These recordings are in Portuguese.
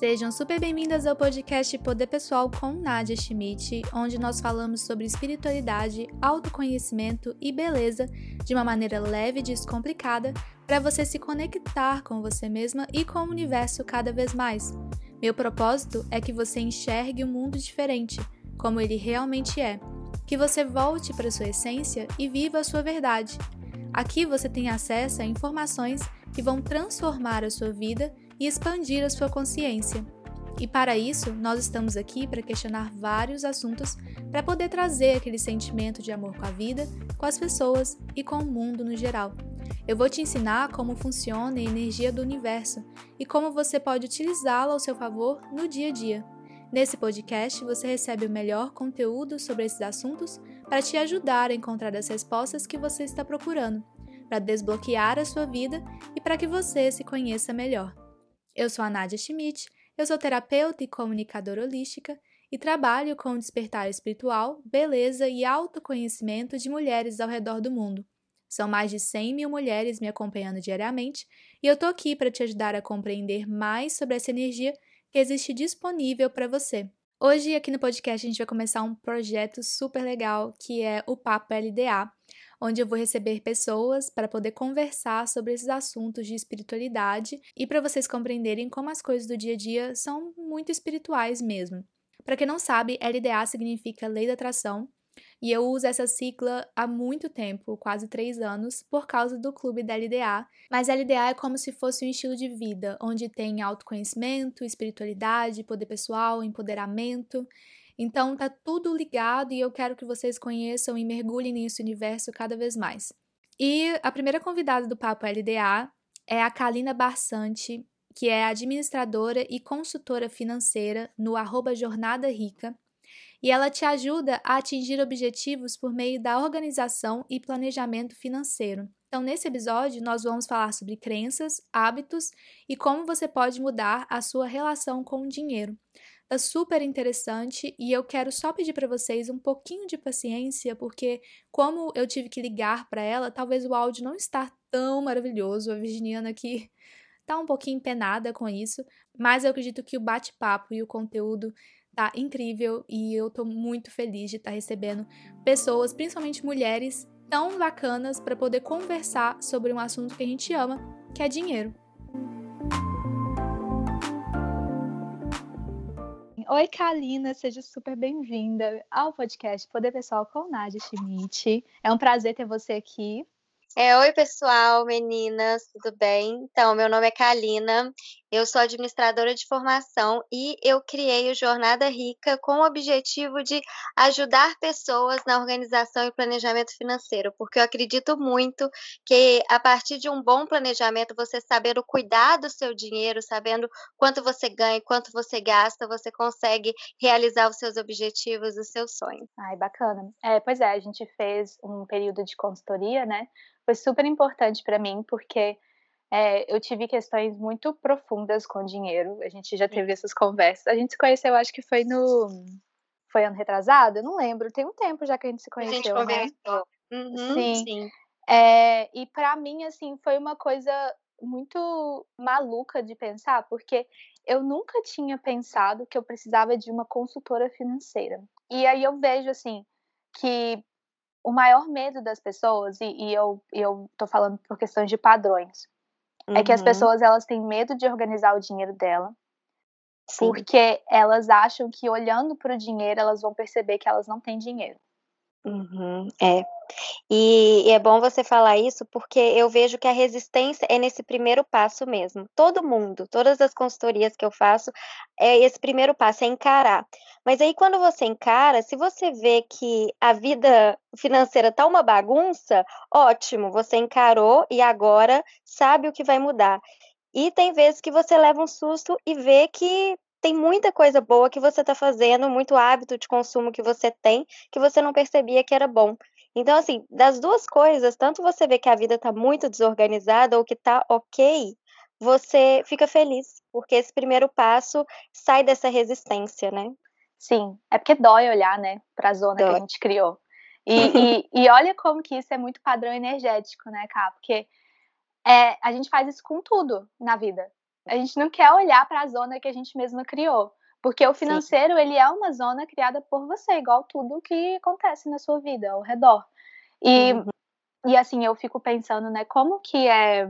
Sejam super bem-vindas ao podcast Poder Pessoal com Nadia Schmidt, onde nós falamos sobre espiritualidade, autoconhecimento e beleza de uma maneira leve e descomplicada para você se conectar com você mesma e com o universo cada vez mais. Meu propósito é que você enxergue o um mundo diferente, como ele realmente é, que você volte para sua essência e viva a sua verdade. Aqui você tem acesso a informações que vão transformar a sua vida e expandir a sua consciência. E para isso, nós estamos aqui para questionar vários assuntos para poder trazer aquele sentimento de amor com a vida, com as pessoas e com o mundo no geral. Eu vou te ensinar como funciona a energia do universo e como você pode utilizá-la ao seu favor no dia a dia. Nesse podcast, você recebe o melhor conteúdo sobre esses assuntos para te ajudar a encontrar as respostas que você está procurando, para desbloquear a sua vida e para que você se conheça melhor. Eu sou a Nadia Schmidt, eu sou terapeuta e comunicadora holística e trabalho com o despertar espiritual, beleza e autoconhecimento de mulheres ao redor do mundo. São mais de 100 mil mulheres me acompanhando diariamente e eu tô aqui para te ajudar a compreender mais sobre essa energia que existe disponível para você. Hoje, aqui no podcast, a gente vai começar um projeto super legal que é o Papo LDA, onde eu vou receber pessoas para poder conversar sobre esses assuntos de espiritualidade e para vocês compreenderem como as coisas do dia a dia são muito espirituais mesmo. Para quem não sabe, LDA significa Lei da Atração, e eu uso essa sigla há muito tempo, quase três anos, por causa do clube da LDA. Mas LDA é como se fosse um estilo de vida, onde tem autoconhecimento, espiritualidade, poder pessoal, empoderamento. Então tá tudo ligado e eu quero que vocês conheçam e mergulhem nesse universo cada vez mais. E a primeira convidada do Papo LDA é a Kalina Barsante, que é administradora e consultora financeira no arroba Jornada Rica, e ela te ajuda a atingir objetivos por meio da organização e planejamento financeiro. Então, nesse episódio, nós vamos falar sobre crenças, hábitos e como você pode mudar a sua relação com o dinheiro. Tá super interessante e eu quero só pedir para vocês um pouquinho de paciência, porque como eu tive que ligar para ela, talvez o áudio não está tão maravilhoso. A Virginiana aqui tá um pouquinho empenada com isso, mas eu acredito que o bate-papo e o conteúdo tá incrível e eu tô muito feliz de estar tá recebendo pessoas, principalmente mulheres, tão bacanas para poder conversar sobre um assunto que a gente ama, que é dinheiro. Oi, Kalina, seja super bem-vinda ao podcast Poder Pessoal com Nadia Schmidt. É um prazer ter você aqui. É, oi, pessoal, meninas, tudo bem? Então, meu nome é Kalina, eu sou administradora de formação e eu criei o Jornada Rica com o objetivo de ajudar pessoas na organização e planejamento financeiro, porque eu acredito muito que a partir de um bom planejamento, você sabendo cuidar do seu dinheiro, sabendo quanto você ganha, quanto você gasta, você consegue realizar os seus objetivos, os seus sonhos. Ai, bacana. É, pois é, a gente fez um período de consultoria, né? foi super importante para mim, porque é, eu tive questões muito profundas com dinheiro. A gente já teve essas conversas. A gente se conheceu, acho que foi no. Foi ano retrasado? Eu não lembro. Tem um tempo já que a gente se conheceu. A gente conversou. Né? Uhum, sim. sim. É, e para mim, assim, foi uma coisa muito maluca de pensar, porque eu nunca tinha pensado que eu precisava de uma consultora financeira. E aí eu vejo, assim, que o maior medo das pessoas, e, e eu, eu tô falando por questões de padrões, uhum. é que as uhum. pessoas elas têm medo de organizar o dinheiro dela, Sim. porque elas acham que olhando para o dinheiro elas vão perceber que elas não têm dinheiro. Uhum, é. E, e, é bom você falar isso porque eu vejo que a resistência é nesse primeiro passo mesmo. Todo mundo, todas as consultorias que eu faço, é esse primeiro passo, é encarar. Mas aí quando você encara, se você vê que a vida financeira tá uma bagunça, ótimo, você encarou e agora sabe o que vai mudar. E tem vezes que você leva um susto e vê que tem muita coisa boa que você está fazendo, muito hábito de consumo que você tem, que você não percebia que era bom. Então, assim, das duas coisas, tanto você vê que a vida está muito desorganizada ou que está ok, você fica feliz, porque esse primeiro passo sai dessa resistência, né? Sim, é porque dói olhar, né, para a zona dói. que a gente criou. E, e, e, olha como que isso é muito padrão energético, né, Cá? Porque é, a gente faz isso com tudo na vida. A gente não quer olhar para a zona que a gente mesma criou. Porque o financeiro, Sim. ele é uma zona criada por você, igual tudo que acontece na sua vida, ao redor. E, uhum. e assim, eu fico pensando, né, como que é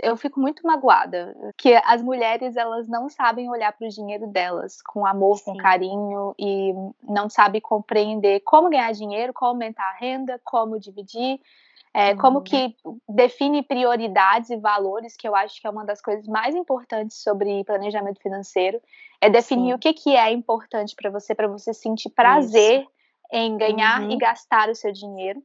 eu fico muito magoada que as mulheres elas não sabem olhar para o dinheiro delas com amor, Sim. com carinho e não sabem compreender como ganhar dinheiro, como aumentar a renda, como dividir, é, uhum. como que define prioridades e valores, que eu acho que é uma das coisas mais importantes sobre planejamento financeiro, é definir Sim. o que, que é importante para você, para você sentir prazer Isso. em ganhar uhum. e gastar o seu dinheiro.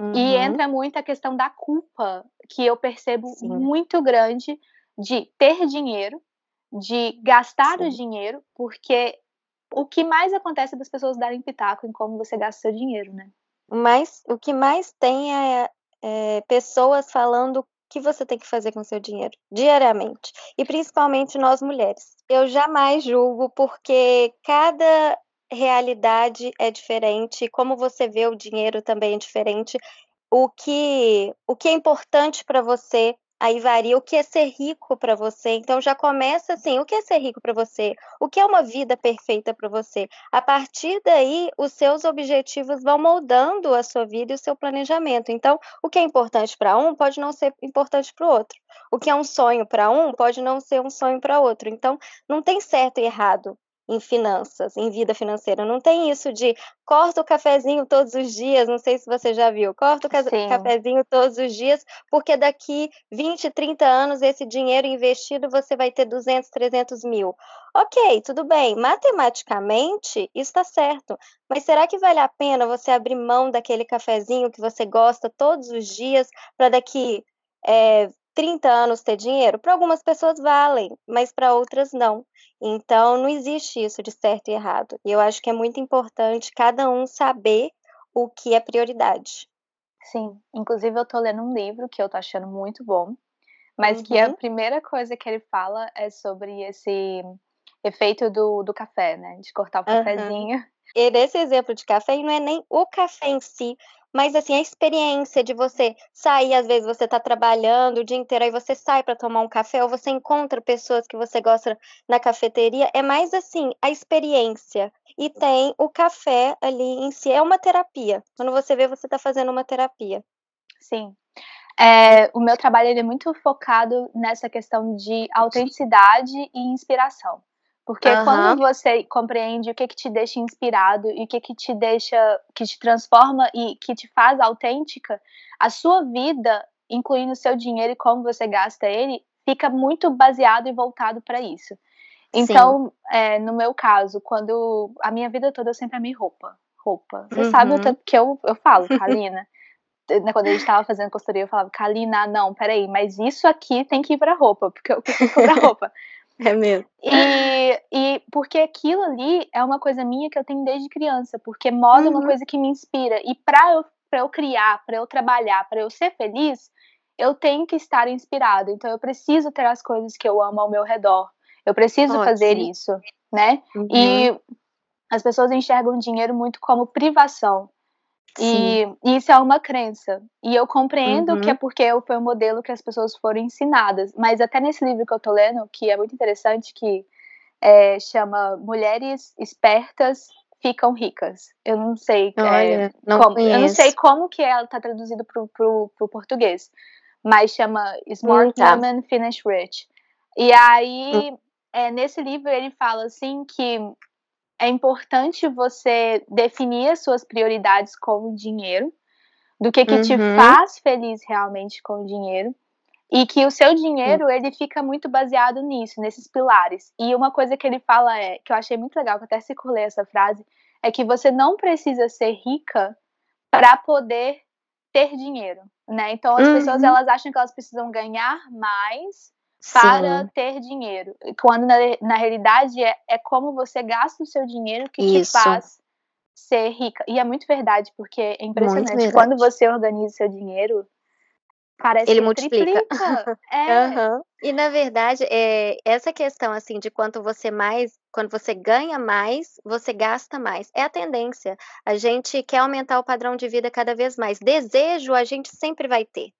Uhum. E entra muito a questão da culpa, que eu percebo Sim. muito grande de ter dinheiro, de gastar Sim. o dinheiro, porque o que mais acontece é das pessoas darem pitaco em como você gasta seu dinheiro, né? Mas o que mais tem é, é pessoas falando que você tem que fazer com seu dinheiro diariamente, e principalmente nós mulheres. Eu jamais julgo porque cada realidade é diferente, como você vê o dinheiro também é diferente. O que, o que é importante para você aí varia o que é ser rico para você. Então já começa assim, o que é ser rico para você? O que é uma vida perfeita para você? A partir daí, os seus objetivos vão moldando a sua vida e o seu planejamento. Então, o que é importante para um pode não ser importante para o outro. O que é um sonho para um pode não ser um sonho para outro. Então, não tem certo e errado em finanças, em vida financeira. Não tem isso de corta o cafezinho todos os dias, não sei se você já viu, corta o ca Sim. cafezinho todos os dias, porque daqui 20, 30 anos esse dinheiro investido você vai ter 200, 300 mil. Ok, tudo bem, matematicamente isso está certo, mas será que vale a pena você abrir mão daquele cafezinho que você gosta todos os dias para daqui é, 30 anos ter dinheiro? Para algumas pessoas valem, mas para outras não. Então, não existe isso de certo e errado. E eu acho que é muito importante cada um saber o que é prioridade. Sim, inclusive eu tô lendo um livro que eu tô achando muito bom, mas uhum. que a uhum. primeira coisa que ele fala é sobre esse efeito do, do café, né? De cortar o uhum. cafezinho. E desse exemplo de café, não é nem o café em si, mas assim, a experiência de você sair, às vezes você está trabalhando o dia inteiro, aí você sai para tomar um café, ou você encontra pessoas que você gosta na cafeteria, é mais assim, a experiência. E tem o café ali em si, é uma terapia. Quando você vê, você está fazendo uma terapia. Sim. É, o meu trabalho é muito focado nessa questão de autenticidade e inspiração. Porque uhum. quando você compreende o que que te deixa inspirado e o que que te deixa, que te transforma e que te faz autêntica, a sua vida, incluindo o seu dinheiro e como você gasta ele, fica muito baseado e voltado para isso. Então, é, no meu caso, quando a minha vida toda eu sempre amei roupa, roupa. Você uhum. sabe o tanto que eu, eu falo, Kalina. Né, quando a gente tava fazendo consultoria, eu falava, Kalina, não, peraí, mas isso aqui tem que ir pra roupa, porque eu preciso comprar roupa. É mesmo. E, e porque aquilo ali é uma coisa minha que eu tenho desde criança, porque moda uhum. é uma uhum. coisa que me inspira. E para eu, pra eu criar, para eu trabalhar, para eu ser feliz, eu tenho que estar inspirada. Então eu preciso ter as coisas que eu amo ao meu redor. Eu preciso Ótimo. fazer isso, né? Uhum. E as pessoas enxergam dinheiro muito como privação. E, e, isso é uma crença. E eu compreendo uhum. que é uhum. porque foi o modelo que as pessoas foram ensinadas. Mas até nesse livro que eu tô lendo, que é muito interessante, que é, chama Mulheres Espertas Ficam Ricas. Eu não sei. É, Olha, é, não como, eu não sei como que ela tá traduzido pro, pro, pro português. Mas chama Smart hum, tá. Woman Finish Rich. E aí, hum. é, nesse livro, ele fala assim que é importante você definir as suas prioridades com o dinheiro, do que que uhum. te faz feliz realmente com o dinheiro, e que o seu dinheiro uhum. ele fica muito baseado nisso, nesses pilares. E uma coisa que ele fala é que eu achei muito legal, que eu até circulei essa frase, é que você não precisa ser rica para poder ter dinheiro, né? Então as uhum. pessoas elas acham que elas precisam ganhar mais para Sim. ter dinheiro. Quando na, na realidade é, é como você gasta o seu dinheiro que Isso. te faz ser rica. E é muito verdade, porque é impressionante. Quando você organiza seu dinheiro, parece ele multiplica. É. Uhum. E na verdade, é, essa questão assim de quanto você mais, quando você ganha mais, você gasta mais. É a tendência. A gente quer aumentar o padrão de vida cada vez mais. Desejo a gente sempre vai ter.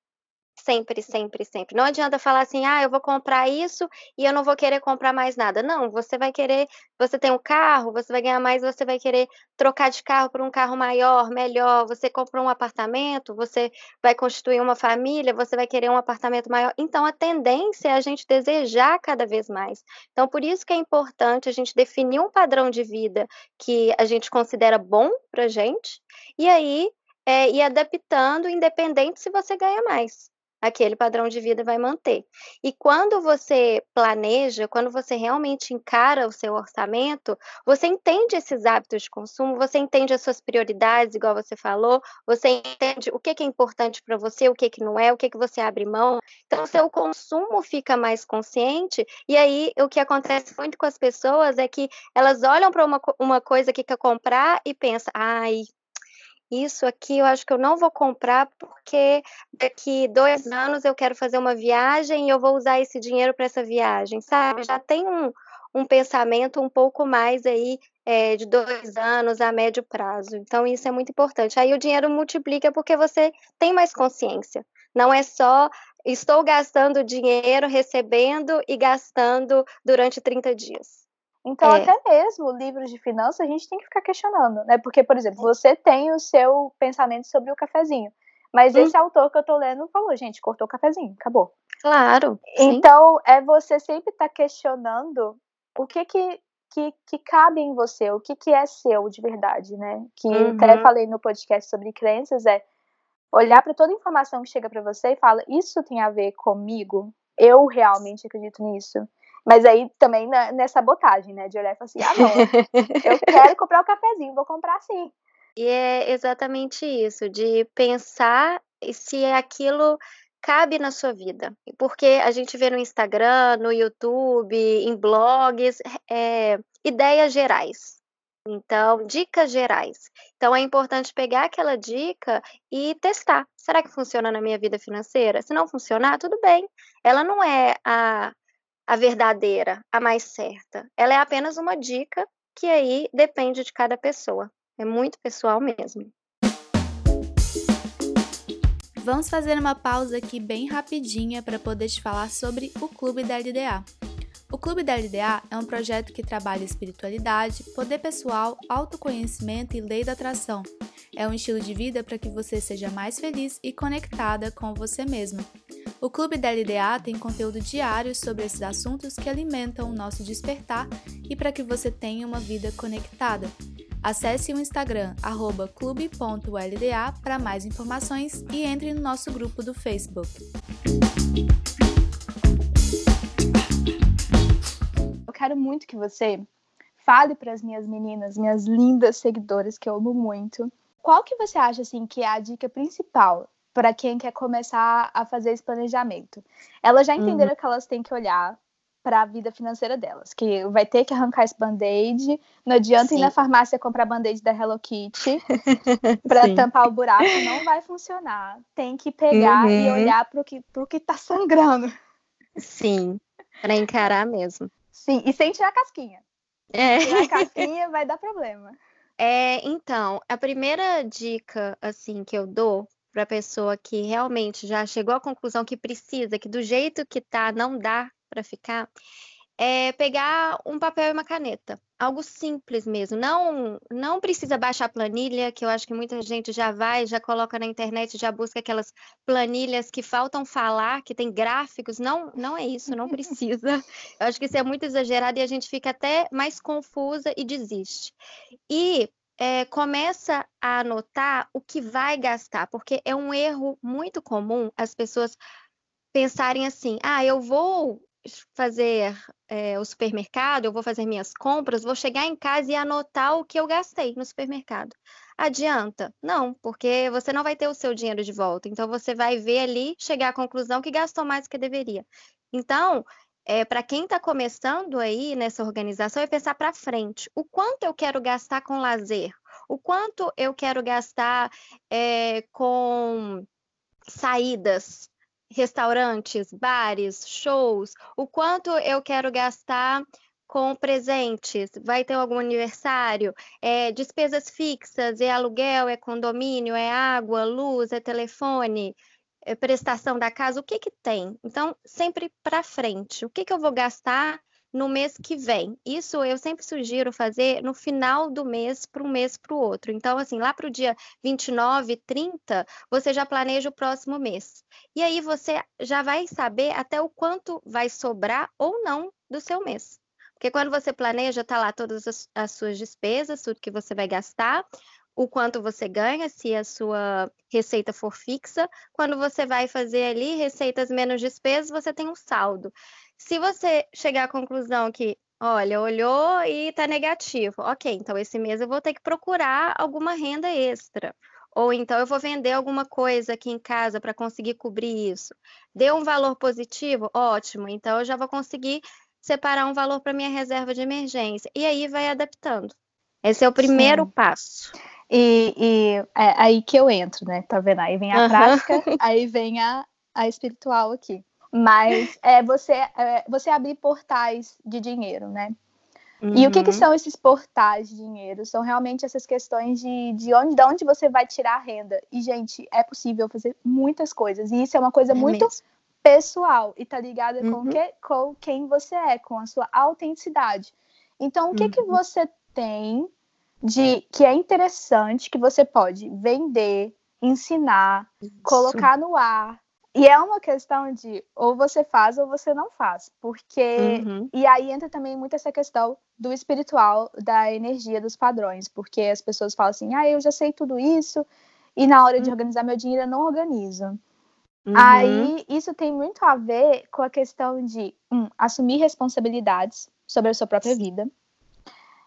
Sempre, sempre, sempre. Não adianta falar assim, ah, eu vou comprar isso e eu não vou querer comprar mais nada. Não, você vai querer, você tem um carro, você vai ganhar mais, você vai querer trocar de carro por um carro maior, melhor. Você comprou um apartamento, você vai constituir uma família, você vai querer um apartamento maior. Então, a tendência é a gente desejar cada vez mais. Então, por isso que é importante a gente definir um padrão de vida que a gente considera bom pra gente, e aí é, ir adaptando, independente se você ganha mais aquele padrão de vida vai manter. E quando você planeja, quando você realmente encara o seu orçamento, você entende esses hábitos de consumo, você entende as suas prioridades, igual você falou, você entende o que, é importante para você, o que, que não é, o que, que você abre mão. Então, o seu consumo fica mais consciente, e aí o que acontece muito com as pessoas é que elas olham para uma, uma coisa que quer comprar e pensam, ai, isso aqui eu acho que eu não vou comprar porque daqui dois anos eu quero fazer uma viagem e eu vou usar esse dinheiro para essa viagem, sabe? Já tem um, um pensamento um pouco mais aí é, de dois anos a médio prazo. Então, isso é muito importante. Aí o dinheiro multiplica porque você tem mais consciência. Não é só estou gastando dinheiro, recebendo e gastando durante 30 dias. Então, é. até mesmo livros de finanças a gente tem que ficar questionando, né? Porque, por exemplo, você tem o seu pensamento sobre o cafezinho. Mas hum. esse autor que eu tô lendo falou, gente, cortou o cafezinho, acabou. Claro. Então, é você sempre estar tá questionando o que que, que que cabe em você, o que que é seu de verdade, né? Que uhum. até falei no podcast sobre crenças, é olhar para toda informação que chega para você e fala, isso tem a ver comigo? Eu realmente acredito nisso? Mas aí também na, nessa botagem, né? De olhar e falar assim, ah, não, eu quero comprar o um cafezinho, vou comprar sim. E é exatamente isso, de pensar se aquilo cabe na sua vida. Porque a gente vê no Instagram, no YouTube, em blogs, é, ideias gerais. Então, dicas gerais. Então, é importante pegar aquela dica e testar. Será que funciona na minha vida financeira? Se não funcionar, tudo bem. Ela não é a a verdadeira, a mais certa. Ela é apenas uma dica que aí depende de cada pessoa. É muito pessoal mesmo. Vamos fazer uma pausa aqui bem rapidinha para poder te falar sobre o Clube da LDA. O Clube da LDA é um projeto que trabalha espiritualidade, poder pessoal, autoconhecimento e lei da atração. É um estilo de vida para que você seja mais feliz e conectada com você mesma. O Clube da LDA tem conteúdo diário sobre esses assuntos que alimentam o nosso despertar e para que você tenha uma vida conectada. Acesse o Instagram clube.lda para mais informações e entre no nosso grupo do Facebook. Eu quero muito que você fale para as minhas meninas, minhas lindas seguidoras que eu amo muito, qual que você acha assim que é a dica principal para quem quer começar a fazer esse planejamento. Elas já entenderam uhum. que elas têm que olhar para a vida financeira delas, que vai ter que arrancar esse band-aid, não adianta Sim. ir na farmácia comprar band-aid da Hello Kitty para tampar o buraco, não vai funcionar. Tem que pegar uhum. e olhar para o que pro que tá sangrando. Sim, para encarar mesmo. Sim, e sem tirar a casquinha. É. Tirar a casquinha vai dar problema. É, então, a primeira dica assim que eu dou para a pessoa que realmente já chegou à conclusão que precisa, que do jeito que tá não dá para ficar, é pegar um papel e uma caneta. Algo simples mesmo. Não, não precisa baixar a planilha, que eu acho que muita gente já vai, já coloca na internet, já busca aquelas planilhas que faltam falar, que tem gráficos. Não, não é isso, não precisa. Eu acho que isso é muito exagerado e a gente fica até mais confusa e desiste. E é, começa a anotar o que vai gastar, porque é um erro muito comum as pessoas pensarem assim: ah, eu vou fazer é, o supermercado, eu vou fazer minhas compras, vou chegar em casa e anotar o que eu gastei no supermercado. Adianta? Não, porque você não vai ter o seu dinheiro de volta. Então você vai ver ali, chegar à conclusão que gastou mais do que deveria. Então, é, para quem está começando aí nessa organização, é pensar para frente. O quanto eu quero gastar com lazer? O quanto eu quero gastar é, com saídas, restaurantes, bares, shows? O quanto eu quero gastar com presentes? Vai ter algum aniversário? É, despesas fixas? É aluguel? É condomínio? É água? Luz? É telefone? É, prestação da casa, o que que tem? Então, sempre para frente. O que que eu vou gastar no mês que vem? Isso eu sempre sugiro fazer no final do mês para um mês para o outro. Então, assim, lá para o dia 29, 30, você já planeja o próximo mês. E aí você já vai saber até o quanto vai sobrar ou não do seu mês. Porque quando você planeja, tá lá todas as, as suas despesas, tudo que você vai gastar, o quanto você ganha, se a sua receita for fixa. Quando você vai fazer ali receitas menos despesas, você tem um saldo. Se você chegar à conclusão que, olha, olhou e está negativo, ok, então esse mês eu vou ter que procurar alguma renda extra. Ou então eu vou vender alguma coisa aqui em casa para conseguir cobrir isso. Deu um valor positivo? Ótimo, então eu já vou conseguir separar um valor para minha reserva de emergência. E aí vai adaptando. Esse é o primeiro Sim. passo. E, e é aí que eu entro, né? Tá vendo? Aí vem a uhum. prática, aí vem a, a espiritual aqui. Mas é você, é você abrir portais de dinheiro, né? Uhum. E o que, que, uhum. são esses portais de dinheiro? São realmente essas questões de, de, onde, de onde você vai tirar a renda. E, gente, é possível fazer muitas coisas. E isso é uma coisa é muito mesmo. pessoal e tá ligada uhum. com, que, com quem você é, com a sua autenticidade. Então, o que, uhum. que você tem de que é interessante, que você pode vender, ensinar, Isso. colocar no ar. E é uma questão de ou você faz ou você não faz, porque uhum. e aí entra também muito essa questão do espiritual, da energia dos padrões, porque as pessoas falam assim: "Ah, eu já sei tudo isso" e na hora de uhum. organizar meu dinheiro eu não organizo. Uhum. Aí isso tem muito a ver com a questão de um, assumir responsabilidades sobre a sua própria vida.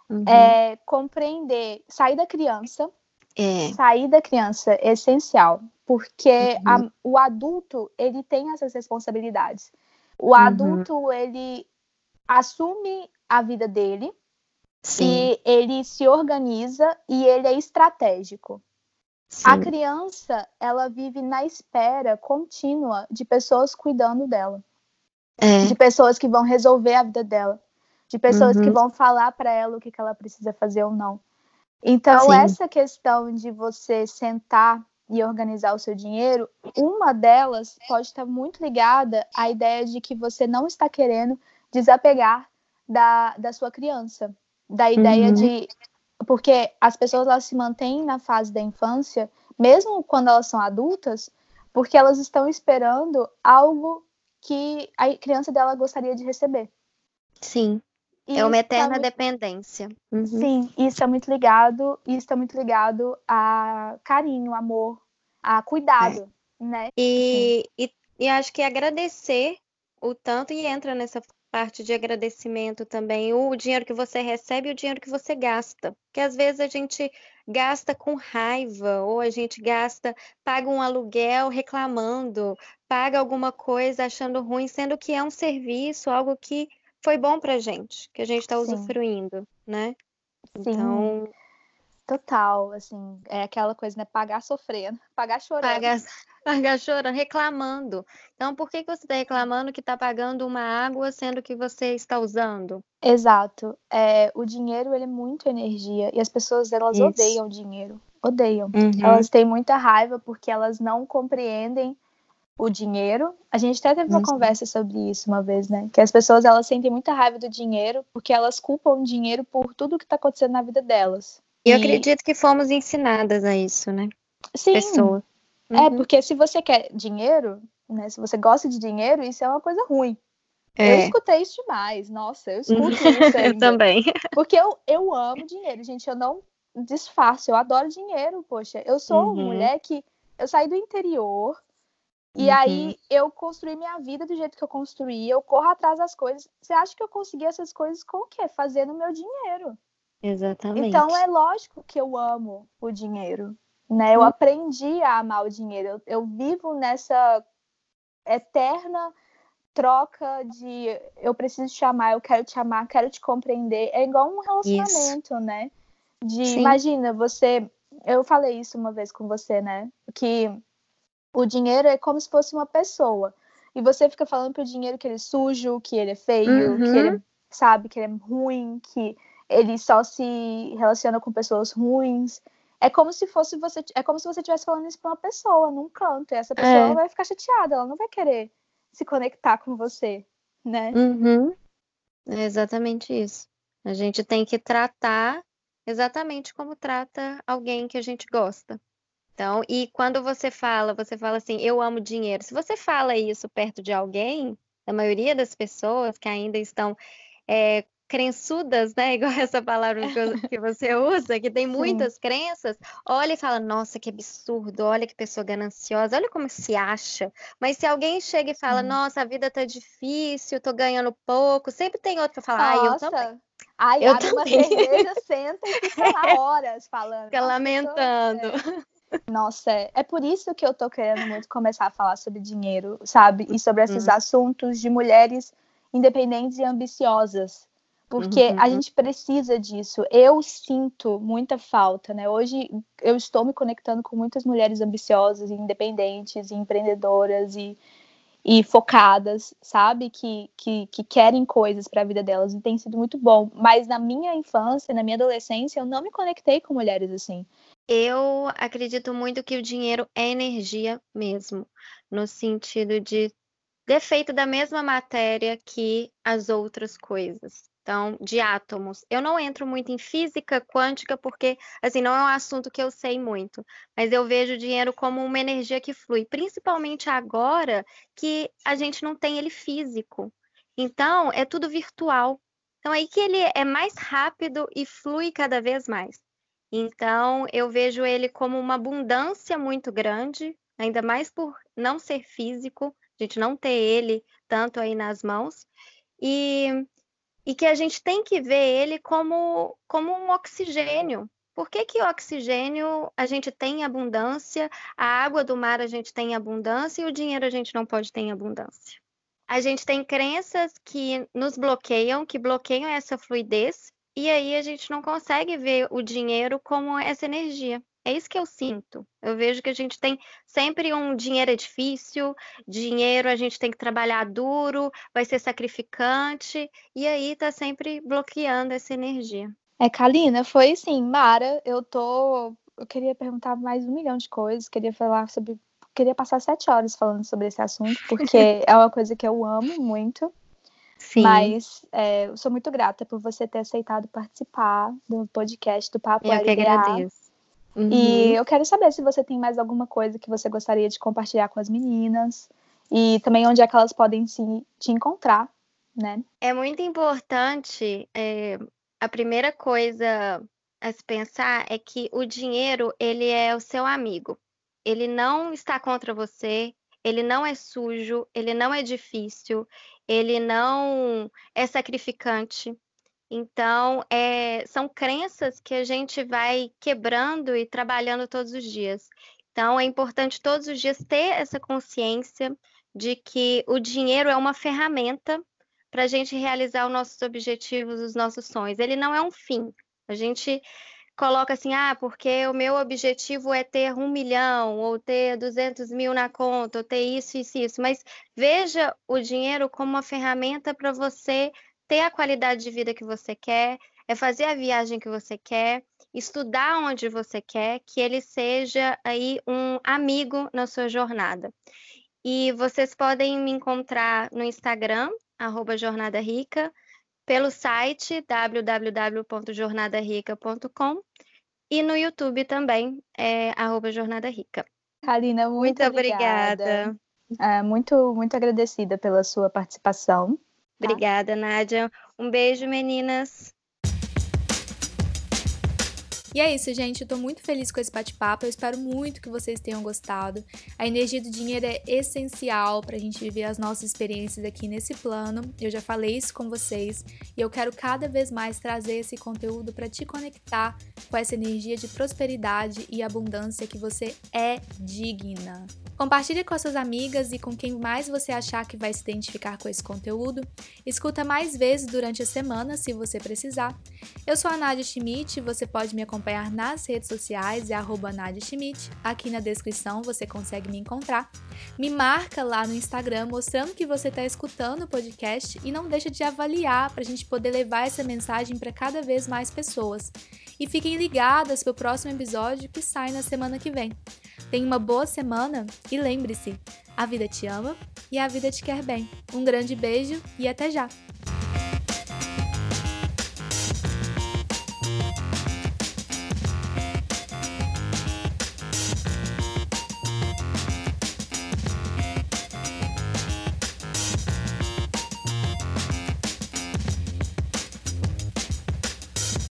Uhum. É, compreender, sair da criança. É. Sair da criança é essencial, porque uhum. a, o adulto, ele tem essas responsabilidades. O uhum. adulto, ele assume a vida dele Sim. e ele se organiza e ele é estratégico. Sim. A criança, ela vive na espera contínua de pessoas cuidando dela. É. De pessoas que vão resolver a vida dela de pessoas uhum. que vão falar para ela o que, que ela precisa fazer ou não. Então, Sim. essa questão de você sentar e organizar o seu dinheiro, uma delas pode estar muito ligada à ideia de que você não está querendo desapegar da, da sua criança, da ideia uhum. de. Porque as pessoas elas se mantêm na fase da infância, mesmo quando elas são adultas, porque elas estão esperando algo que a criança dela gostaria de receber. Sim é uma eterna muito... dependência. Uhum. Sim, isso é muito ligado, isso é muito ligado a carinho, amor, a cuidado, é. né? E, e, e, acho que agradecer o tanto e entra nessa parte de agradecimento também, o dinheiro que você recebe e o dinheiro que você gasta. Porque às vezes a gente gasta com raiva, ou a gente gasta, paga um aluguel reclamando, paga alguma coisa achando ruim, sendo que é um serviço, algo que foi bom pra gente, que a gente tá usufruindo, né? Sim. Então. Total, assim, é aquela coisa, né? Pagar sofrendo, pagar chorando. Pagar, pagar chorando, reclamando. Então, por que, que você está reclamando que está pagando uma água sendo que você está usando? Exato. É, o dinheiro, ele é muito energia e as pessoas, elas Isso. odeiam o dinheiro. Odeiam. Uhum. Elas têm muita raiva porque elas não compreendem o dinheiro. A gente até teve uma uhum. conversa sobre isso uma vez, né? Que as pessoas elas sentem muita raiva do dinheiro porque elas culpam o dinheiro por tudo que está acontecendo na vida delas. E eu acredito que fomos ensinadas a isso, né? Sim. Pessoa. É, uhum. É, porque se você quer dinheiro, né? Se você gosta de dinheiro, isso é uma coisa ruim. É. Eu escutei isso demais. Nossa, eu escuto isso ainda. eu também. Porque eu, eu amo dinheiro, gente. Eu não disfarço. Eu adoro dinheiro, poxa. Eu sou uhum. uma mulher que... Eu saí do interior, e uhum. aí eu construí minha vida do jeito que eu construí, eu corro atrás das coisas. Você acha que eu consegui essas coisas com o quê? Fazendo meu dinheiro. Exatamente. Então é lógico que eu amo o dinheiro, né? Eu uhum. aprendi a amar o dinheiro. Eu, eu vivo nessa eterna troca de eu preciso te amar, eu quero te amar, quero te compreender. É igual um relacionamento, isso. né? De Sim. imagina, você, eu falei isso uma vez com você, né? Que o dinheiro é como se fosse uma pessoa. E você fica falando pro dinheiro que ele é sujo, que ele é feio, uhum. que ele sabe que ele é ruim, que ele só se relaciona com pessoas ruins. é como se fosse você, é como se você estivesse falando isso para uma pessoa num canto, e essa pessoa é. vai ficar chateada, ela não vai querer se conectar com você, né? Uhum. É exatamente isso. A gente tem que tratar exatamente como trata alguém que a gente gosta. Então, e quando você fala, você fala assim, eu amo dinheiro. Se você fala isso perto de alguém, a maioria das pessoas que ainda estão é, crençudas, né? Igual essa palavra que você usa, que tem muitas Sim. crenças, olha e fala, nossa, que absurdo, olha que pessoa gananciosa, olha como se acha. Mas se alguém chega e fala, nossa, a vida tá difícil, tô ganhando pouco, sempre tem outro que fala, ai, eu também. Ai, eu abre também. uma cerveja, senta e fica lá horas falando. Fica lamentando. Nossa, é, é por isso que eu tô querendo muito começar a falar sobre dinheiro, sabe? E sobre esses hum. assuntos de mulheres independentes e ambiciosas, porque uhum. a gente precisa disso. Eu sinto muita falta, né? Hoje eu estou me conectando com muitas mulheres ambiciosas, independentes, e empreendedoras e, e focadas, sabe? Que, que, que querem coisas para a vida delas e tem sido muito bom. Mas na minha infância, na minha adolescência, eu não me conectei com mulheres assim. Eu acredito muito que o dinheiro é energia mesmo, no sentido de defeito da mesma matéria que as outras coisas então, de átomos. Eu não entro muito em física quântica porque, assim, não é um assunto que eu sei muito, mas eu vejo o dinheiro como uma energia que flui, principalmente agora que a gente não tem ele físico. Então, é tudo virtual. Então, aí que ele é mais rápido e flui cada vez mais. Então, eu vejo ele como uma abundância muito grande, ainda mais por não ser físico, a gente não ter ele tanto aí nas mãos. E e que a gente tem que ver ele como, como um oxigênio. Por que, que oxigênio a gente tem em abundância, a água do mar a gente tem em abundância e o dinheiro a gente não pode ter em abundância? A gente tem crenças que nos bloqueiam, que bloqueiam essa fluidez, e aí a gente não consegue ver o dinheiro como essa energia. É isso que eu sinto. Eu vejo que a gente tem sempre um dinheiro é difícil, dinheiro a gente tem que trabalhar duro, vai ser sacrificante, e aí tá sempre bloqueando essa energia. É, Kalina, foi assim, Mara, eu tô. Eu queria perguntar mais um milhão de coisas, queria falar sobre. Queria passar sete horas falando sobre esse assunto, porque é uma coisa que eu amo muito. Sim. Mas é, eu sou muito grata por você ter aceitado participar do podcast do Papo Eu LGA. que agradeço. Uhum. E eu quero saber se você tem mais alguma coisa que você gostaria de compartilhar com as meninas e também onde é que elas podem se, te encontrar, né? É muito importante. É, a primeira coisa a se pensar é que o dinheiro ele é o seu amigo. Ele não está contra você. Ele não é sujo. Ele não é difícil. Ele não é sacrificante. Então, é, são crenças que a gente vai quebrando e trabalhando todos os dias. Então, é importante todos os dias ter essa consciência de que o dinheiro é uma ferramenta para a gente realizar os nossos objetivos, os nossos sonhos. Ele não é um fim. A gente coloca assim, ah, porque o meu objetivo é ter um milhão, ou ter 200 mil na conta, ou ter isso, isso, isso. Mas veja o dinheiro como uma ferramenta para você ter a qualidade de vida que você quer, é fazer a viagem que você quer, estudar onde você quer, que ele seja aí um amigo na sua jornada. E vocês podem me encontrar no Instagram, arroba Jornada Rica, pelo site www.jornadarica.com e no YouTube também, é arroba Jornada Rica. Karina, muito, muito obrigada. obrigada. É, muito, muito agradecida pela sua participação. Tá. Obrigada, Nádia. Um beijo, meninas. E é isso, gente. Eu tô muito feliz com esse bate-papo. Eu espero muito que vocês tenham gostado. A energia do dinheiro é essencial pra gente viver as nossas experiências aqui nesse plano. Eu já falei isso com vocês e eu quero cada vez mais trazer esse conteúdo para te conectar com essa energia de prosperidade e abundância que você é digna. Compartilhe com as suas amigas e com quem mais você achar que vai se identificar com esse conteúdo. Escuta mais vezes durante a semana, se você precisar. Eu sou a Nadia Schmidt, você pode me acompanhar nas redes sociais, é arroba Nadia Schmidt. Aqui na descrição você consegue me encontrar. Me marca lá no Instagram mostrando que você está escutando o podcast e não deixa de avaliar para a gente poder levar essa mensagem para cada vez mais pessoas. e fiquem ligadas para o próximo episódio que sai na semana que vem. Tenha uma boa semana e lembre-se, a vida te ama e a vida te quer bem. Um grande beijo e até já!